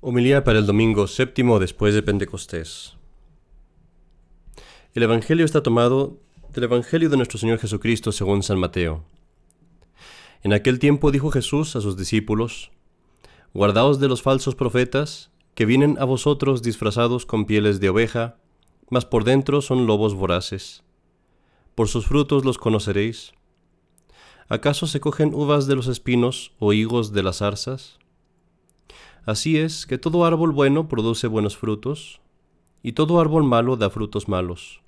Homilía para el domingo séptimo después de Pentecostés. El Evangelio está tomado del Evangelio de nuestro Señor Jesucristo según San Mateo. En aquel tiempo dijo Jesús a sus discípulos, Guardaos de los falsos profetas, que vienen a vosotros disfrazados con pieles de oveja, mas por dentro son lobos voraces. Por sus frutos los conoceréis. ¿Acaso se cogen uvas de los espinos o higos de las zarzas? Así es que todo árbol bueno produce buenos frutos, y todo árbol malo da frutos malos.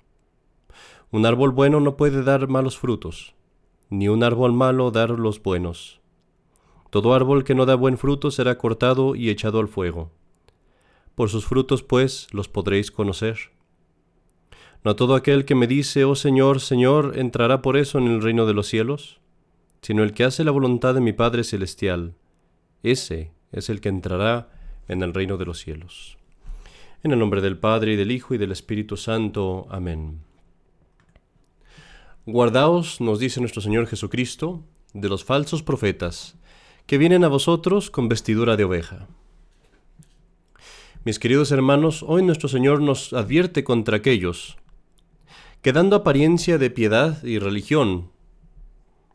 Un árbol bueno no puede dar malos frutos, ni un árbol malo dar los buenos. Todo árbol que no da buen fruto será cortado y echado al fuego. Por sus frutos, pues, los podréis conocer. No todo aquel que me dice, oh Señor, Señor, entrará por eso en el reino de los cielos, sino el que hace la voluntad de mi Padre Celestial. Ese es el que entrará en el reino de los cielos. En el nombre del Padre y del Hijo y del Espíritu Santo. Amén. Guardaos, nos dice nuestro Señor Jesucristo, de los falsos profetas, que vienen a vosotros con vestidura de oveja. Mis queridos hermanos, hoy nuestro Señor nos advierte contra aquellos que dando apariencia de piedad y religión,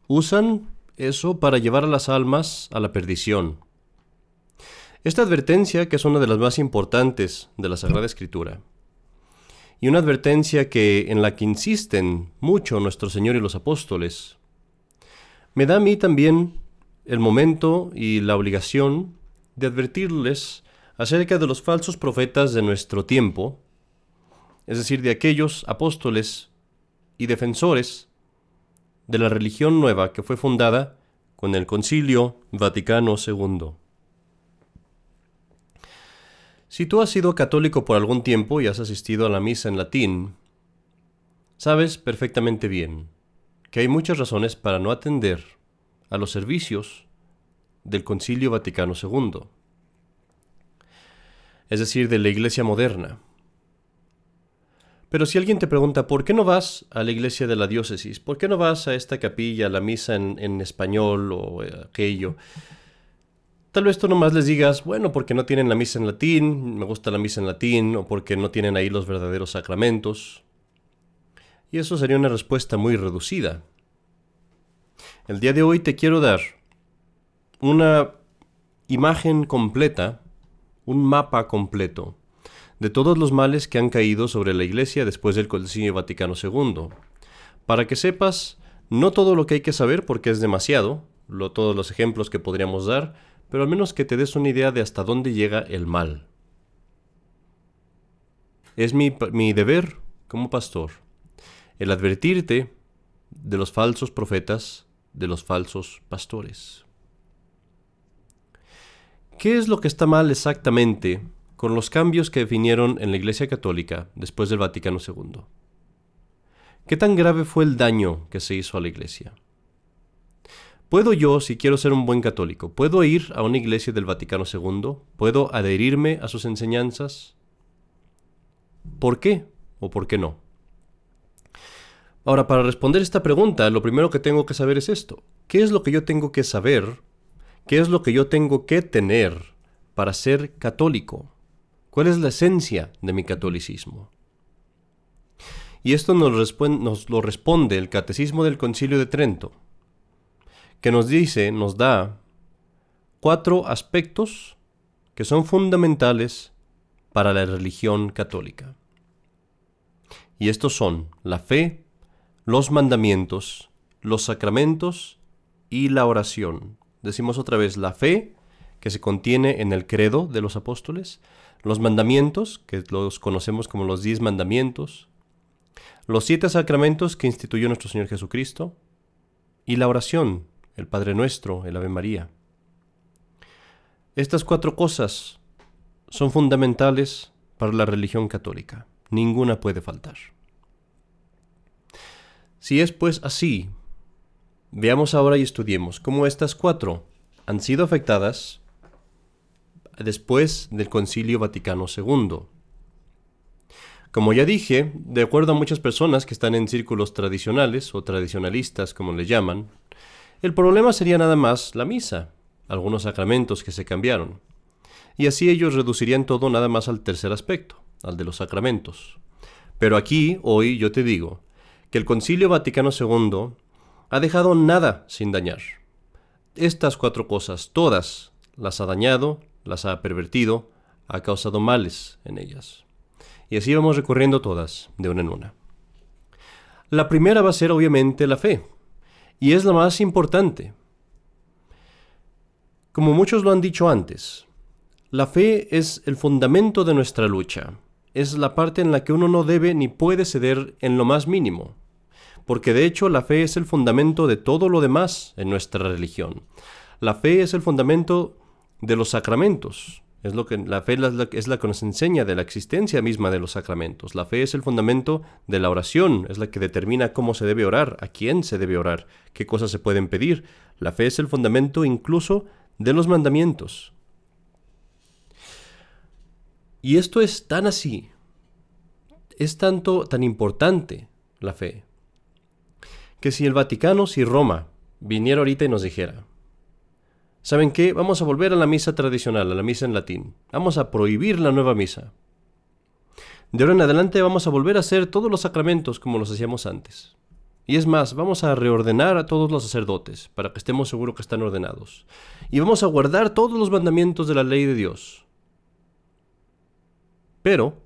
usan eso para llevar a las almas a la perdición. Esta advertencia, que es una de las más importantes de la Sagrada Escritura, y una advertencia que en la que insisten mucho nuestro Señor y los apóstoles, me da a mí también el momento y la obligación de advertirles acerca de los falsos profetas de nuestro tiempo, es decir, de aquellos apóstoles y defensores de la religión nueva que fue fundada con el Concilio Vaticano II. Si tú has sido católico por algún tiempo y has asistido a la misa en latín, sabes perfectamente bien que hay muchas razones para no atender a los servicios del Concilio Vaticano II, es decir, de la Iglesia moderna. Pero si alguien te pregunta, ¿por qué no vas a la iglesia de la diócesis? ¿Por qué no vas a esta capilla, a la misa en, español o aquello? Tal vez tú nomás les digas, bueno, porque no tienen la misa en latín, me gusta la misa en latín, o porque no tienen ahí los verdaderos sacramentos. Y eso sería una respuesta muy reducida. El día de hoy te quiero dar una imagen completa, un mapa completo, de todos los males que han caído sobre la Iglesia después del Concilio Vaticano II, para que sepas no todo lo que hay que saber porque es demasiado, lo, todos los ejemplos que podríamos dar, pero al menos que te des una idea de hasta dónde llega el mal. Es mi, deber como pastor el advertirte de los falsos profetas, de los falsos pastores. ¿Qué es lo que está mal exactamente con los cambios que vinieron en la Iglesia Católica después del Vaticano II? ¿Qué tan grave fue el daño que se hizo a la Iglesia? ¿Puedo yo, si quiero ser un buen católico, puedo ir a una iglesia del Vaticano II? ¿Puedo adherirme a sus enseñanzas? ¿Por qué o por qué no? Ahora, para responder esta pregunta, lo primero que tengo que saber es esto. ¿Qué es lo que yo tengo que saber? ¿Qué es lo que yo tengo que tener para ser católico? ¿Cuál es la esencia de mi catolicismo? Y esto nos, nos lo responde el Catecismo del Concilio de Trento que nos dice, nos da cuatro aspectos que son fundamentales para la religión católica. Y estos son la fe, los mandamientos, los sacramentos y la oración. Decimos otra vez la fe, que se contiene en el credo de los apóstoles, los mandamientos, que los conocemos como los diez mandamientos, los siete sacramentos que instituyó nuestro Señor Jesucristo, y la oración, el Padre Nuestro, el Ave María. Estas cuatro cosas son fundamentales para la religión católica. Ninguna puede faltar. Si es pues así, veamos ahora y estudiemos cómo estas cuatro han sido afectadas después del Concilio Vaticano II. Como ya dije, de acuerdo a muchas personas que están en círculos tradicionales o tradicionalistas, como le llaman, el problema sería nada más la misa, algunos sacramentos que se cambiaron. y así ellos reducirían todo nada más al tercer aspecto, al de los sacramentos. Pero aquí, hoy, yo te digo, que el Concilio Vaticano II ha dejado nada sin dañar. Estas cuatro cosas, todas, las ha dañado, las ha pervertido, ha causado males en ellas. Y así vamos recorriendo todas, de una en una. La primera va a ser obviamente la fe, y es la más importante. Como muchos lo han dicho antes, la fe es el fundamento de nuestra lucha, es la parte en la que uno no debe ni puede ceder en lo más mínimo, porque de hecho la fe es el fundamento de todo lo demás en nuestra religión. La fe es el fundamento de los sacramentos, es lo que, la fe es la, es la, que nos enseña de la existencia misma de los sacramentos. La fe es el fundamento de la oración, es la que determina cómo se debe orar, a quién se debe orar, qué cosas se pueden pedir. La fe es el fundamento incluso de los mandamientos. Y esto es tan así, es tanto, tan importante la fe, que si el Vaticano, si Roma, viniera ahorita y nos dijera, ¿Saben qué? Vamos a volver a la misa tradicional, a la misa en latín. Vamos a prohibir la nueva misa. De ahora en adelante vamos a volver a hacer todos los sacramentos como los hacíamos antes. Y es más, vamos a reordenar a todos los sacerdotes para que estemos seguros que están ordenados. Y vamos a guardar todos los mandamientos de la ley de Dios. Pero,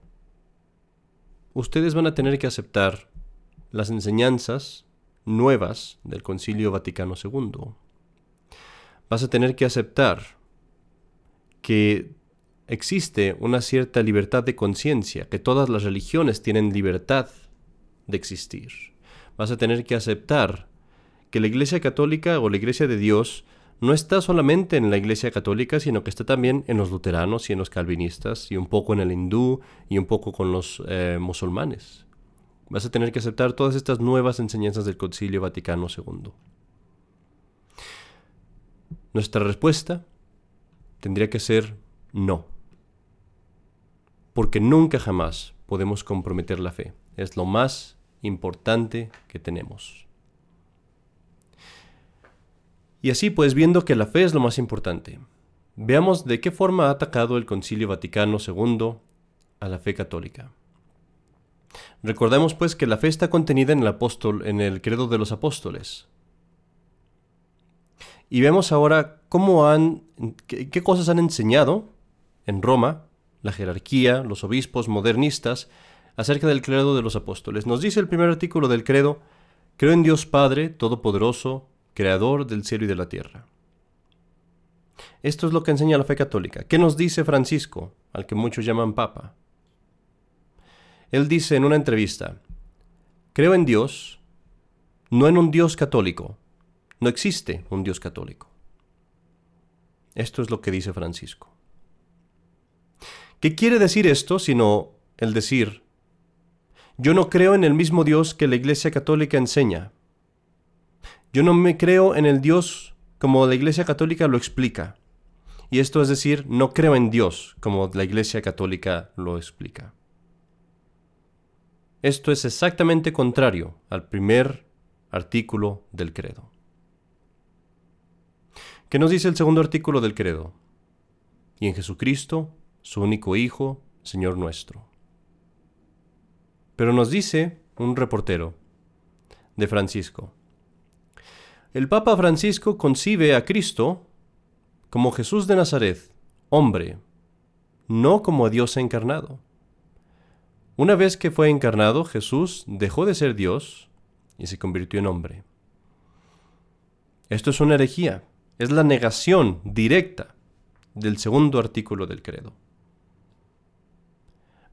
ustedes van a tener que aceptar las enseñanzas nuevas del Concilio Vaticano II vas a tener que aceptar que existe una cierta libertad de conciencia, que todas las religiones tienen libertad de existir. Vas a tener que aceptar que la Iglesia Católica o la Iglesia de Dios no está solamente en la Iglesia Católica, sino que está también en los luteranos y en los calvinistas, y un poco en el hindú y un poco con los eh, musulmanes. Vas a tener que aceptar todas estas nuevas enseñanzas del Concilio Vaticano II. Nuestra respuesta tendría que ser no. Porque nunca jamás podemos comprometer la fe. Es lo más importante que tenemos. Y así pues, viendo que la fe es lo más importante, veamos de qué forma ha atacado el Concilio Vaticano II a la fe católica. Recordemos pues que la fe está contenida en el apóstol, en el credo de los apóstoles, y vemos ahora cómo han, qué, cosas han enseñado en Roma, la jerarquía, los obispos modernistas, acerca del credo de los apóstoles. Nos dice el primer artículo del credo, creo en Dios Padre, Todopoderoso, Creador del cielo y de la tierra. Esto es lo que enseña la fe católica. ¿Qué nos dice Francisco, al que muchos llaman Papa? Él dice en una entrevista, creo en Dios, no en un Dios católico, no existe un Dios católico. Esto es lo que dice Francisco. ¿Qué quiere decir esto sino el decir, yo no creo en el mismo Dios que la Iglesia Católica enseña? Yo no me creo en el Dios como la Iglesia Católica lo explica. Y esto es decir, no creo en Dios como la Iglesia Católica lo explica. Esto es exactamente contrario al primer artículo del credo. ¿Qué nos dice el segundo artículo del credo? Y en Jesucristo, su único Hijo, Señor nuestro. Pero nos dice un reportero de Francisco. El Papa Francisco concibe a Cristo como Jesús de Nazaret, hombre, no como Dios encarnado. Una vez que fue encarnado, Jesús dejó de ser Dios y se convirtió en hombre. Esto es una herejía es la negación directa del segundo artículo del credo.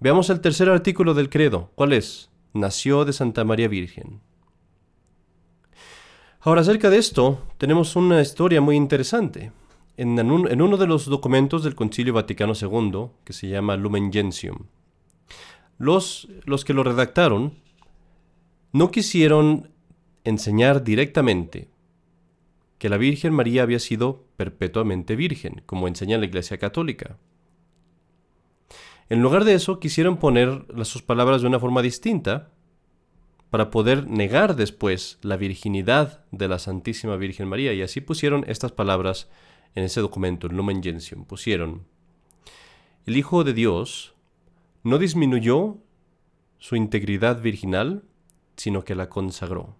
Veamos el tercer artículo del credo. ¿Cuál es? Nació de Santa María Virgen. Ahora, acerca de esto, tenemos una historia muy interesante. En, uno de los documentos del Concilio Vaticano II, que se llama Lumen Gentium, los, los que lo redactaron no quisieron enseñar directamente que la Virgen María había sido perpetuamente virgen, como enseña la Iglesia Católica. En lugar de eso, quisieron poner sus palabras de una forma distinta para poder negar después la virginidad de la Santísima Virgen María. Y así pusieron estas palabras en ese documento, el Lumen Gentium. Pusieron, el Hijo de Dios no disminuyó su integridad virginal, sino que la consagró.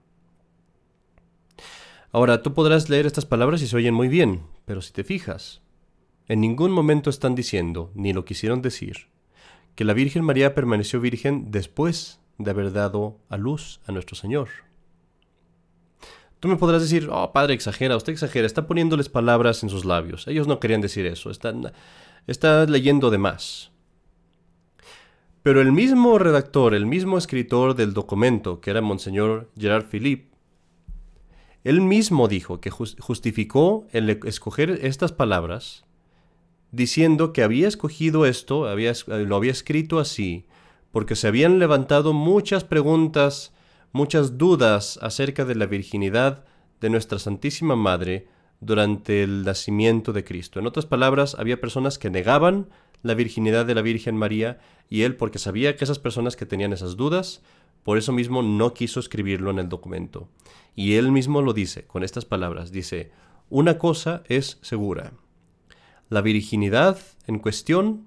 Ahora, tú podrás leer estas palabras y se oyen muy bien, pero si te fijas, en ningún momento están diciendo, ni lo quisieron decir, que la Virgen María permaneció virgen después de haber dado a luz a nuestro Señor. Tú me podrás decir, oh, padre, exagera, usted exagera, está poniéndoles palabras en sus labios. Ellos no querían decir eso, están, está leyendo de más. Pero el mismo redactor, el mismo escritor del documento, que era Monseñor Gerard Philippe, él mismo dijo que justificó el escoger estas palabras diciendo que había escogido esto, lo había escrito así, porque se habían levantado muchas preguntas, muchas dudas acerca de la virginidad de nuestra Santísima Madre durante el nacimiento de Cristo. En otras palabras, había personas que negaban la virginidad de la Virgen María y él, porque sabía que esas personas que tenían esas dudas, por eso mismo no quiso escribirlo en el documento. Y él mismo lo dice con estas palabras. Dice, una cosa es segura. La virginidad en cuestión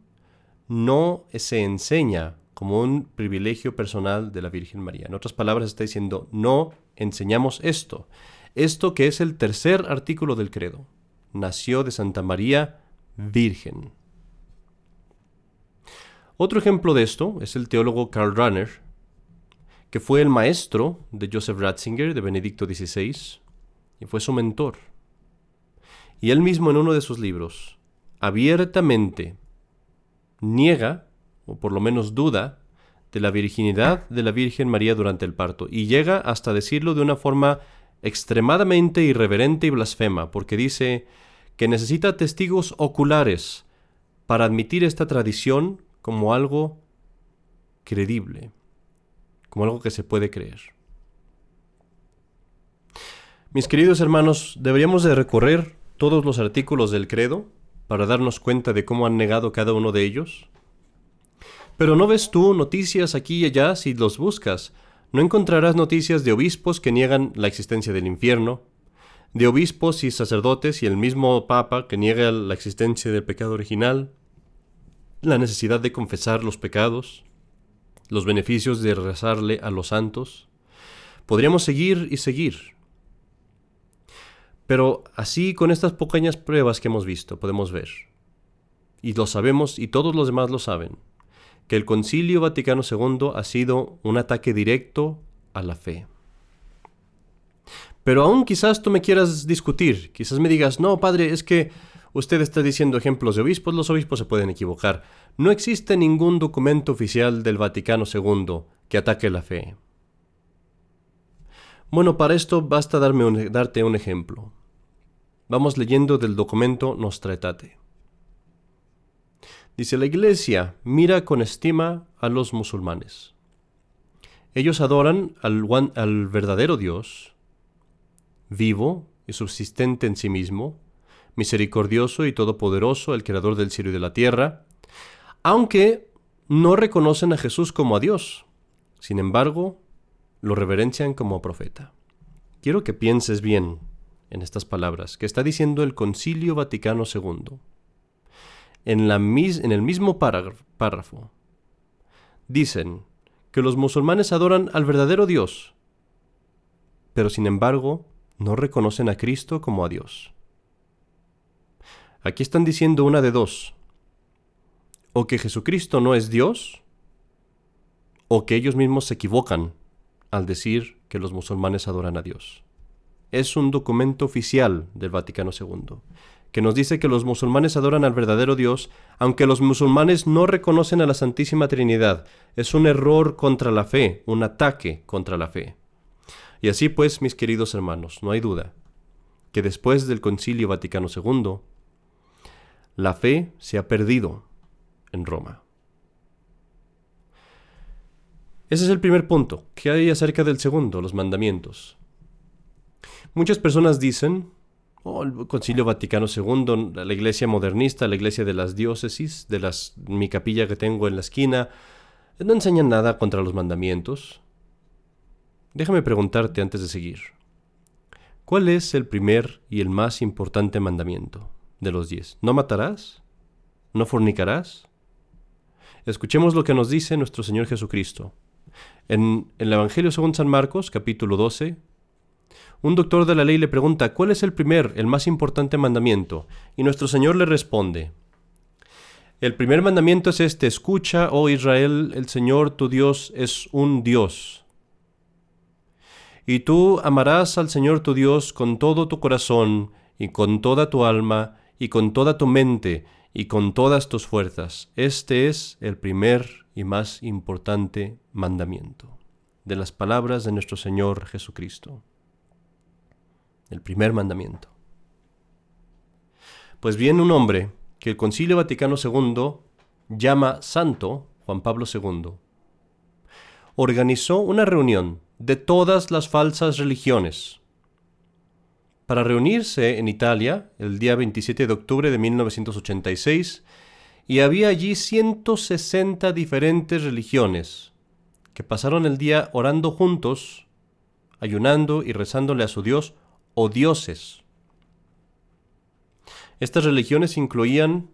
no se enseña como un privilegio personal de la Virgen María. En otras palabras, está diciendo, no enseñamos esto. Esto que es el tercer artículo del credo. Nació de Santa María Virgen. Otro ejemplo de esto es el teólogo Karl Rahner, que fue el maestro de Joseph Ratzinger, de Benedicto XVI, y fue su mentor. Y él mismo en uno de sus libros abiertamente niega, o por lo menos duda, de la virginidad de la Virgen María durante el parto, y llega hasta decirlo de una forma extremadamente irreverente y blasfema, porque dice que necesita testigos oculares para admitir esta tradición como algo credible, como algo que se puede creer. Mis queridos hermanos, deberíamos de recorrer todos los artículos del credo para darnos cuenta de cómo han negado cada uno de ellos. Pero no ves tú noticias aquí y allá si los buscas. No encontrarás noticias de obispos que niegan la existencia del infierno, de obispos y sacerdotes y el mismo Papa que niega la existencia del pecado original, la necesidad de confesar los pecados, los beneficios de rezarle a los santos. Podríamos seguir y seguir. Pero así con estas pequeñas pruebas que hemos visto podemos ver, y lo sabemos y todos los demás lo saben, que el Concilio Vaticano II ha sido un ataque directo a la fe. Pero aún quizás tú me quieras discutir, quizás me digas, no, padre, es que Usted está diciendo ejemplos de obispos, los obispos se pueden equivocar. No existe ningún documento oficial del Vaticano II que ataque la fe. Bueno, para esto basta darme darte un ejemplo. Vamos leyendo del documento Nostra Aetate. Dice la Iglesia, mira con estima a los musulmanes. Ellos adoran al verdadero Dios, vivo y subsistente en sí mismo, misericordioso y todopoderoso, el creador del cielo y de la tierra, aunque no reconocen a Jesús como a Dios. Sin embargo, lo reverencian como profeta. Quiero que pienses bien en estas palabras que está diciendo el Concilio Vaticano II. En, la en el mismo párrafo, dicen que los musulmanes adoran al verdadero Dios, pero sin embargo no reconocen a Cristo como a Dios. Aquí están diciendo una de dos. O que Jesucristo no es Dios, o que ellos mismos se equivocan al decir que los musulmanes adoran a Dios. Es un documento oficial del Vaticano II, que nos dice que los musulmanes adoran al verdadero Dios, aunque los musulmanes no reconocen a la Santísima Trinidad. Es un error contra la fe, un ataque contra la fe. Y así pues, mis queridos hermanos, no hay duda que después del Concilio Vaticano II, la fe se ha perdido en Roma. Ese es el primer punto. ¿Qué hay acerca del segundo, los mandamientos? Muchas personas dicen, oh, el Concilio Vaticano II, la iglesia modernista, la iglesia de las diócesis, de las, mi capilla que tengo en la esquina, no enseñan nada contra los mandamientos. Déjame preguntarte antes de seguir. ¿Cuál es el primer y el más importante mandamiento? De los diez. ¿No matarás? ¿No fornicarás? Escuchemos lo que nos dice nuestro Señor Jesucristo. En, el Evangelio según San Marcos, capítulo 12, un doctor de la ley le pregunta, ¿cuál es el primer, el más importante mandamiento? Y nuestro Señor le responde, el primer mandamiento es este, escucha, oh Israel, el Señor tu Dios es un Dios. Y tú amarás al Señor tu Dios con todo tu corazón, y con toda tu alma, y con toda tu mente, y con todas tus fuerzas. Este es el primer y más importante mandamiento de las palabras de nuestro Señor Jesucristo. El primer mandamiento. Pues bien, un hombre que el Concilio Vaticano II llama santo, Juan Pablo II, organizó una reunión de todas las falsas religiones para reunirse en Italia el día 27 de octubre de 1986 y había allí 160 diferentes religiones que pasaron el día orando juntos, ayunando y rezándole a su Dios o dioses. Estas religiones incluían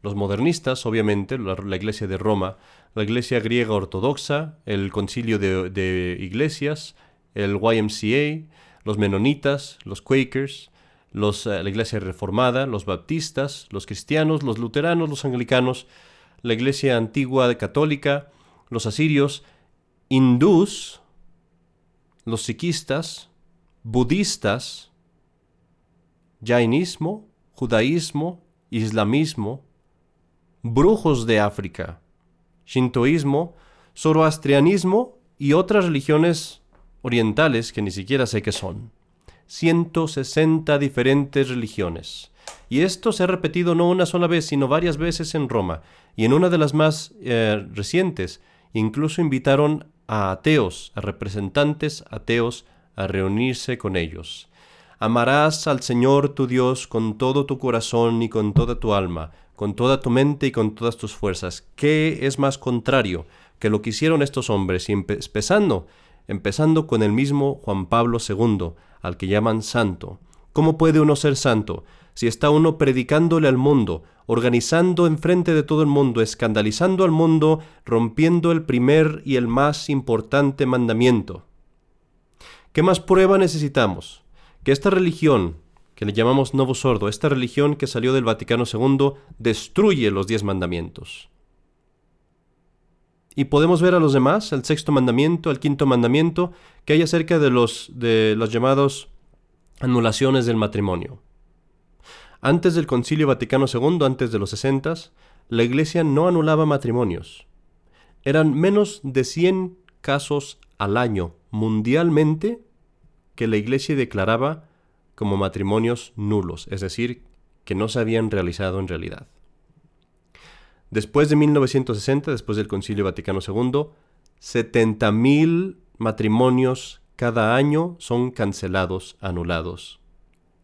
los modernistas, obviamente, la, Iglesia de Roma, la Iglesia griega ortodoxa, el Concilio de, Iglesias, el YMCA, los menonitas, los Quakers, eh, la Iglesia Reformada, los baptistas, los cristianos, los luteranos, los anglicanos, la Iglesia antigua católica, los asirios, hindús, los sikhistas, budistas, jainismo, judaísmo, islamismo, brujos de África, shintoísmo, zoroastrianismo y otras religiones orientales que ni siquiera sé qué son. 160 diferentes religiones. Y esto se ha repetido no una sola vez, sino varias veces en Roma. Y en una de las más eh, recientes, incluso invitaron a ateos, a representantes ateos, a reunirse con ellos. Amarás al Señor tu Dios con todo tu corazón y con toda tu alma, con toda tu mente y con todas tus fuerzas. ¿Qué es más contrario que lo que hicieron estos hombres? Y empezando, empezando con el mismo Juan Pablo II, al que llaman santo. ¿Cómo puede uno ser santo si está uno predicándole al mundo, organizando enfrente de todo el mundo, escandalizando al mundo, rompiendo el primer y el más importante mandamiento? ¿Qué más prueba necesitamos? que esta religión, que le llamamos Novo Sordo, esta religión que salió del Vaticano II, destruye los diez mandamientos. Y podemos ver a los demás, el sexto mandamiento, el quinto mandamiento, que hay acerca de los, de los llamados anulaciones del matrimonio. Antes del Concilio Vaticano II, antes de los sesentas, la Iglesia no anulaba matrimonios. Eran menos de 100 casos al año mundialmente que la Iglesia declaraba como matrimonios nulos, es decir, que no se habían realizado en realidad. Después de 1960, después del Concilio Vaticano II, 70.000 matrimonios cada año son cancelados, anulados,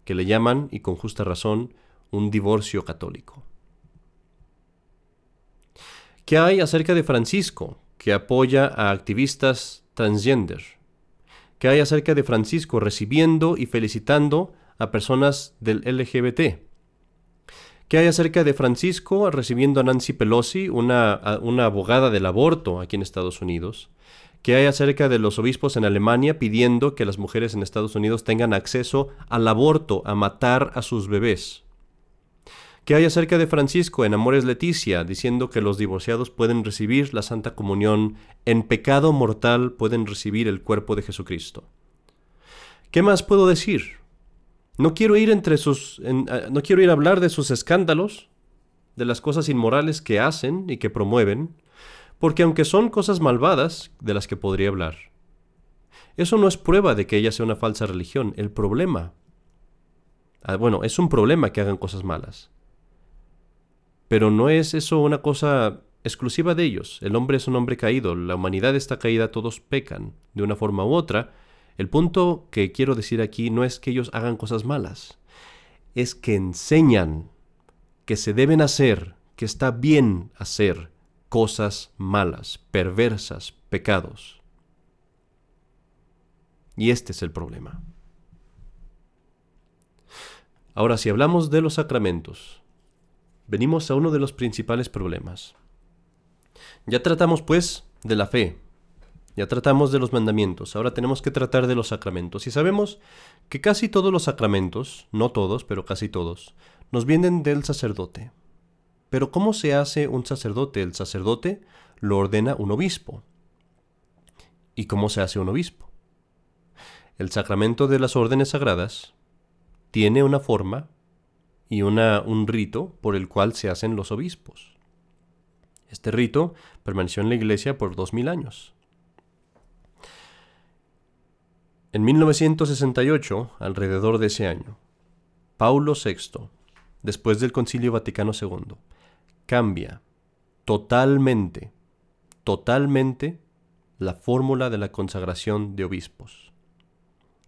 que le llaman, y con justa razón, un divorcio católico. ¿Qué hay acerca de Francisco, que apoya a activistas transgender? que hay acerca de Francisco recibiendo y felicitando a personas del LGBT. ¿Qué hay acerca de Francisco recibiendo a Nancy Pelosi, una, una abogada del aborto aquí en Estados Unidos? ¿Qué hay acerca de los obispos en Alemania pidiendo que las mujeres en Estados Unidos tengan acceso al aborto, a matar a sus bebés? ¿Qué hay acerca de Francisco en Amores Leticia, diciendo que los divorciados pueden recibir la Santa Comunión, en pecado mortal pueden recibir el cuerpo de Jesucristo? ¿Qué más puedo decir? No quiero ir entre sus eh, no quiero ir a hablar de sus escándalos, de las cosas inmorales que hacen y que promueven, porque aunque son cosas malvadas de las que podría hablar, eso no es prueba de que ella sea una falsa religión. El problema, ah, bueno, es un problema que hagan cosas malas. Pero no es eso una cosa exclusiva de ellos. El hombre es un hombre caído, la humanidad está caída, todos pecan de una forma u otra. El punto que quiero decir aquí no es que ellos hagan cosas malas, es que enseñan que se deben hacer, que está bien hacer cosas malas, perversas, pecados. Y este es el problema. Ahora, si hablamos de los sacramentos, venimos a uno de los principales problemas. Ya tratamos, pues, de la fe. Ya tratamos de los mandamientos. Ahora tenemos que tratar de los sacramentos. Y sabemos que casi todos los sacramentos, no todos, pero casi todos, nos vienen del sacerdote. Pero ¿cómo se hace un sacerdote? El sacerdote lo ordena un obispo. ¿Y cómo se hace un obispo? El sacramento de las órdenes sagradas tiene una forma y una, un rito por el cual se hacen los obispos. Este rito permaneció en la iglesia por dos mil años. En 1968, alrededor de ese año, Paulo VI, después del Concilio Vaticano II, cambia totalmente, totalmente la fórmula de la consagración de obispos.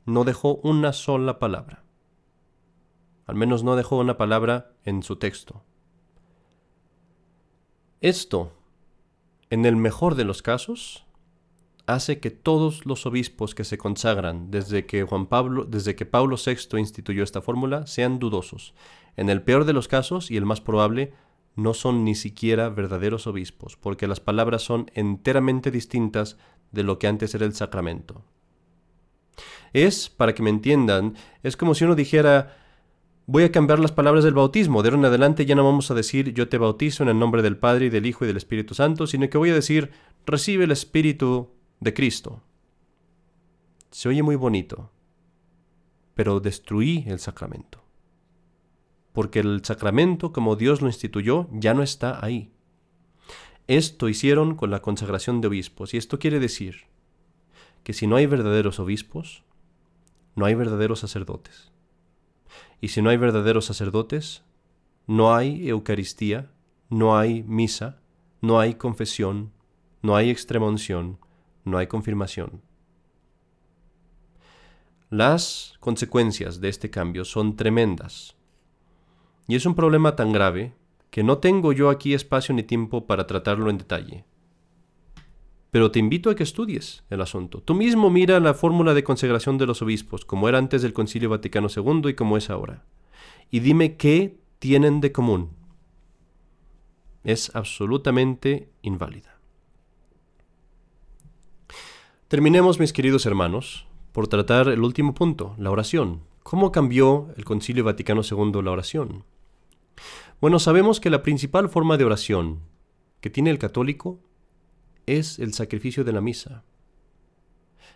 No dejó una sola palabra. Al menos no dejó una palabra en su texto. Esto, en el mejor de los casos, hace que todos los obispos que se consagran desde que Juan Pablo, desde que Pablo VI instituyó esta fórmula, sean dudosos. En el peor de los casos y el más probable, no son ni siquiera verdaderos obispos, porque las palabras son enteramente distintas de lo que antes era el sacramento. Es, para que me entiendan, es como si uno dijera, voy a cambiar las palabras del bautismo, de ahora en adelante ya no vamos a decir yo te bautizo en el nombre del Padre y del Hijo y del Espíritu Santo, sino que voy a decir, recibe el Espíritu de Cristo. Se oye muy bonito, pero destruí el sacramento. Porque el sacramento, como Dios lo instituyó, ya no está ahí. Esto hicieron con la consagración de obispos, y esto quiere decir que si no hay verdaderos obispos, no hay verdaderos sacerdotes. Y si no hay verdaderos sacerdotes, no hay Eucaristía, no hay misa, no hay confesión, no hay extremunción, no hay confirmación. Las consecuencias de este cambio son tremendas. Y es un problema tan grave que no tengo yo aquí espacio ni tiempo para tratarlo en detalle. Pero te invito a que estudies el asunto. Tú mismo mira la fórmula de consagración de los obispos, como era antes del Concilio Vaticano II y como es ahora. Y dime qué tienen de común. Es absolutamente inválida. Terminemos, mis queridos hermanos, por tratar el último punto, la oración. ¿Cómo cambió el Concilio Vaticano II la oración? Bueno, sabemos que la principal forma de oración que tiene el católico es el sacrificio de la misa.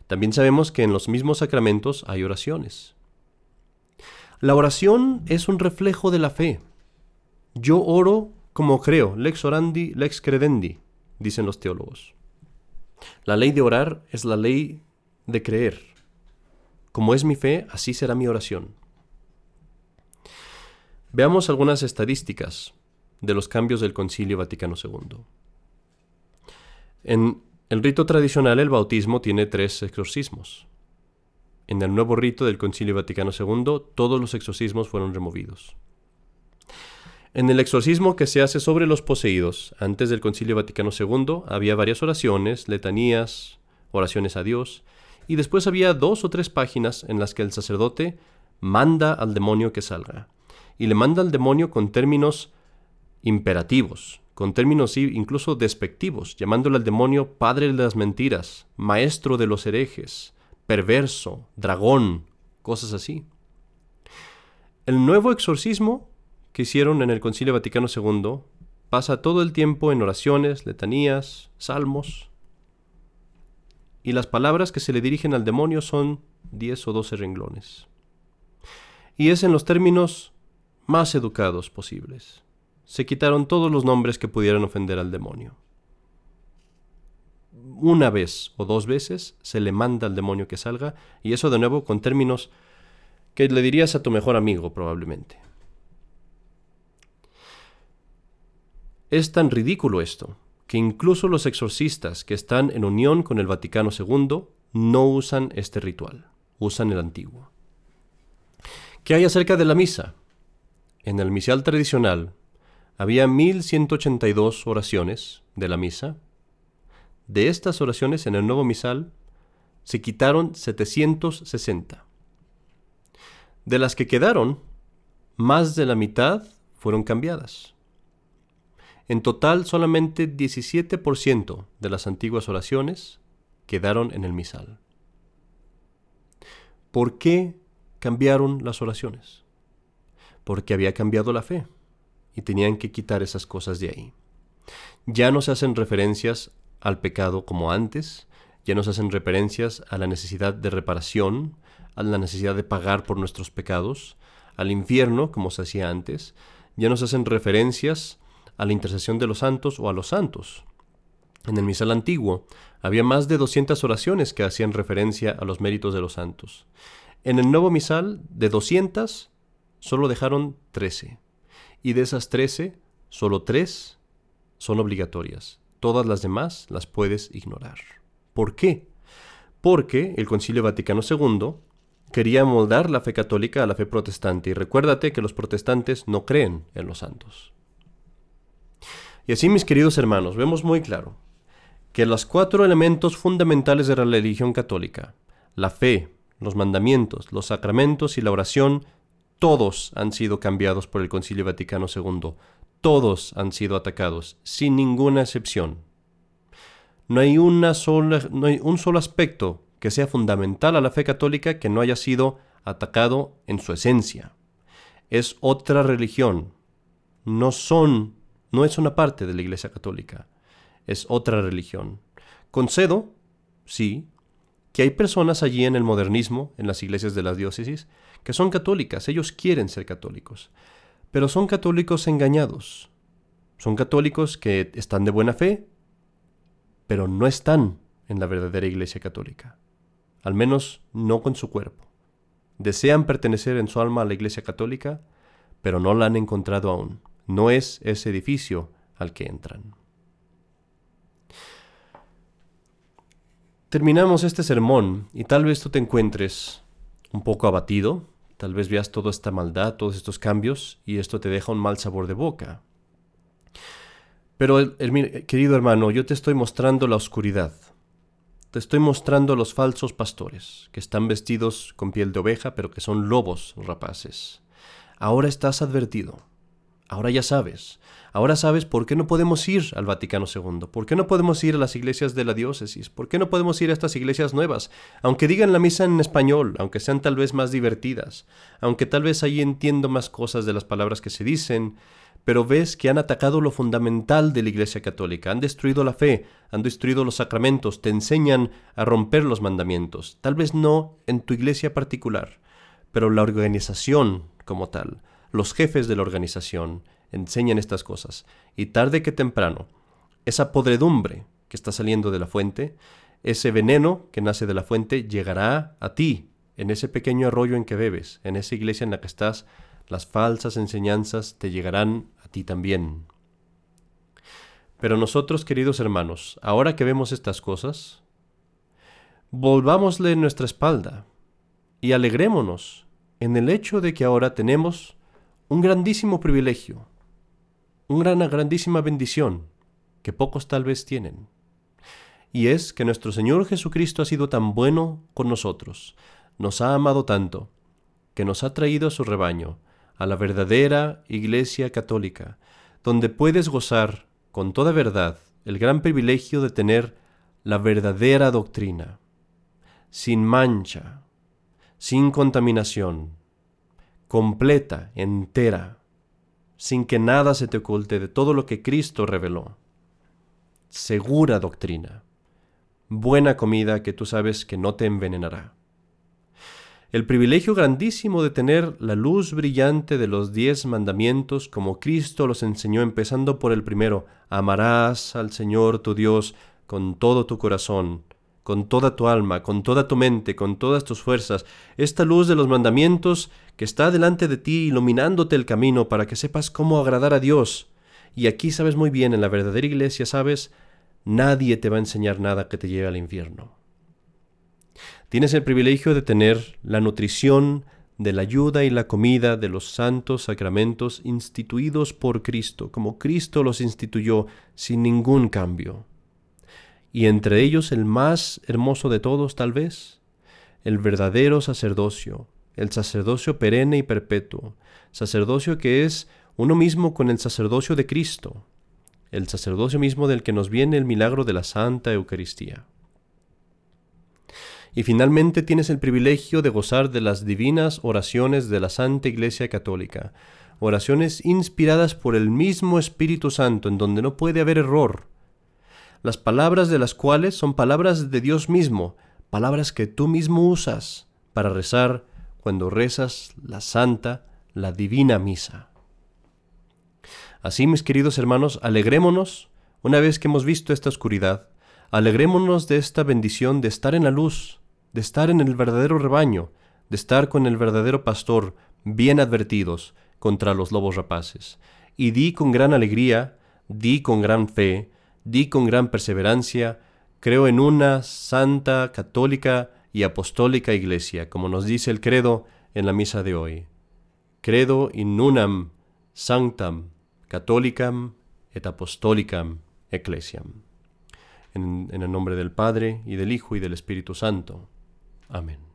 También sabemos que en los mismos sacramentos hay oraciones. La oración es un reflejo de la fe. Yo oro como creo, lex orandi, lex credendi, dicen los teólogos. La ley de orar es la ley de creer. Como es mi fe, así será mi oración. Veamos algunas estadísticas de los cambios del Concilio Vaticano II. En el rito tradicional el bautismo tiene tres exorcismos. En el nuevo rito del Concilio Vaticano II todos los exorcismos fueron removidos. En el exorcismo que se hace sobre los poseídos antes del Concilio Vaticano II había varias oraciones, letanías, oraciones a Dios, y después había dos o tres páginas en las que el sacerdote manda al demonio que salga. Y le manda al demonio con términos imperativos, con términos incluso despectivos, llamándole al demonio padre de las mentiras, maestro de los herejes, perverso, dragón, cosas así. El nuevo exorcismo que hicieron en el Concilio Vaticano II pasa todo el tiempo en oraciones, letanías, salmos, y las palabras que se le dirigen al demonio son 10 o 12 renglones. Y es en los términos más educados posibles se quitaron todos los nombres que pudieran ofender al demonio. Una vez o dos veces se le manda al demonio que salga, y eso de nuevo con términos que le dirías a tu mejor amigo probablemente. Es tan ridículo esto, que incluso los exorcistas que están en unión con el Vaticano II no usan este ritual, usan el antiguo. ¿Qué hay acerca de la misa? En el misal tradicional, había 1182 oraciones de la misa. De estas oraciones en el nuevo misal se quitaron 760. De las que quedaron, más de la mitad fueron cambiadas. En total, solamente 17% de las antiguas oraciones quedaron en el misal. ¿Por qué cambiaron las oraciones? Porque había cambiado la fe y tenían que quitar esas cosas de ahí. Ya no se hacen referencias al pecado como antes, ya no se hacen referencias a la necesidad de reparación, a la necesidad de pagar por nuestros pecados, al infierno como se hacía antes, ya no se hacen referencias a la intercesión de los santos o a los santos. En el misal antiguo había más de 200 oraciones que hacían referencia a los méritos de los santos. En el nuevo misal, de 200, solo dejaron 13. Y de esas 13, solo 3 son obligatorias. Todas las demás las puedes ignorar. ¿Por qué? Porque el Concilio Vaticano II quería moldar la fe católica a la fe protestante. Y recuérdate que los protestantes no creen en los santos. Y así, mis queridos hermanos, vemos muy claro que los cuatro elementos fundamentales de la religión católica, la fe, los mandamientos, los sacramentos y la oración, todos han sido cambiados por el Concilio Vaticano II. Todos han sido atacados, sin ninguna excepción. No hay, una sola, no hay un solo aspecto que sea fundamental a la fe católica que no haya sido atacado en su esencia. Es otra religión. No son, no es una parte de la Iglesia Católica es otra religión. Concedo, sí, que hay personas allí en el modernismo, en las iglesias de las diócesis, que son católicas, ellos quieren ser católicos, pero son católicos engañados. Son católicos que están de buena fe, pero no están en la verdadera iglesia católica, al menos no con su cuerpo. Desean pertenecer en su alma a la iglesia católica, pero no la han encontrado aún. No es ese edificio al que entran. Terminamos este sermón y tal vez tú te encuentres un poco abatido, tal vez veas toda esta maldad, todos estos cambios y esto te deja un mal sabor de boca. Pero, querido hermano, yo te estoy mostrando la oscuridad. Te estoy mostrando los falsos pastores, que están vestidos con piel de oveja, pero que son lobos rapaces. Ahora estás advertido. Ahora ya sabes. Ahora sabes por qué no podemos ir al Vaticano II, por qué no podemos ir a las iglesias de la diócesis, por qué no podemos ir a estas iglesias nuevas, aunque digan la misa en español, aunque sean tal vez más divertidas, aunque tal vez ahí entiendo más cosas de las palabras que se dicen, pero ves que han atacado lo fundamental de la Iglesia Católica, han destruido la fe, han destruido los sacramentos, te enseñan a romper los mandamientos, tal vez no en tu iglesia particular, pero la organización como tal, los jefes de la organización, enseñan estas cosas. Y tarde que temprano, esa podredumbre que está saliendo de la fuente, ese veneno que nace de la fuente, llegará a ti, en ese pequeño arroyo en que bebes, en esa iglesia en la que estás, las falsas enseñanzas te llegarán a ti también. Pero nosotros, queridos hermanos, ahora que vemos estas cosas, volvámosle nuestra espalda y alegrémonos en el hecho de que ahora tenemos un grandísimo privilegio, una grandísima bendición que pocos tal vez tienen. Y es que nuestro Señor Jesucristo ha sido tan bueno con nosotros, nos ha amado tanto, que nos ha traído a su rebaño, a la verdadera Iglesia Católica, donde puedes gozar con toda verdad el gran privilegio de tener la verdadera doctrina, sin mancha, sin contaminación, completa, entera, sin que nada se te oculte de todo lo que Cristo reveló. Segura doctrina, buena comida que tú sabes que no te envenenará. El privilegio grandísimo de tener la luz brillante de los diez mandamientos como Cristo los enseñó empezando por el primero, amarás al Señor tu Dios con todo tu corazón, con toda tu alma, con toda tu mente, con todas tus fuerzas, esta luz de los mandamientos que está delante de ti iluminándote el camino para que sepas cómo agradar a Dios. Y aquí sabes muy bien, en la verdadera iglesia sabes, nadie te va a enseñar nada que te lleve al infierno. Tienes el privilegio de tener la nutrición de la ayuda y la comida de los santos sacramentos instituidos por Cristo, como Cristo los instituyó sin ningún cambio y entre ellos el más hermoso de todos tal vez, el verdadero sacerdocio, el sacerdocio perenne y perpetuo, sacerdocio que es uno mismo con el sacerdocio de Cristo, el sacerdocio mismo del que nos viene el milagro de la Santa Eucaristía. Y finalmente tienes el privilegio de gozar de las divinas oraciones de la Santa Iglesia Católica, oraciones inspiradas por el mismo Espíritu Santo, en donde no puede haber error, las palabras de las cuales son palabras de Dios mismo, palabras que tú mismo usas para rezar cuando rezas la Santa, la Divina Misa. Así, mis queridos hermanos, alegrémonos una vez que hemos visto esta oscuridad, alegrémonos de esta bendición de estar en la luz, de estar en el verdadero rebaño, de estar con el verdadero pastor, bien advertidos contra los lobos rapaces. Y di con gran alegría, di con gran fe, di con gran perseverancia, creo en una santa, católica y apostólica iglesia, como nos dice el credo en la misa de hoy. Credo in unam sanctam catholicam et apostolicam ecclesiam. En, en el nombre del Padre, y del Hijo, y del Espíritu Santo. Amén.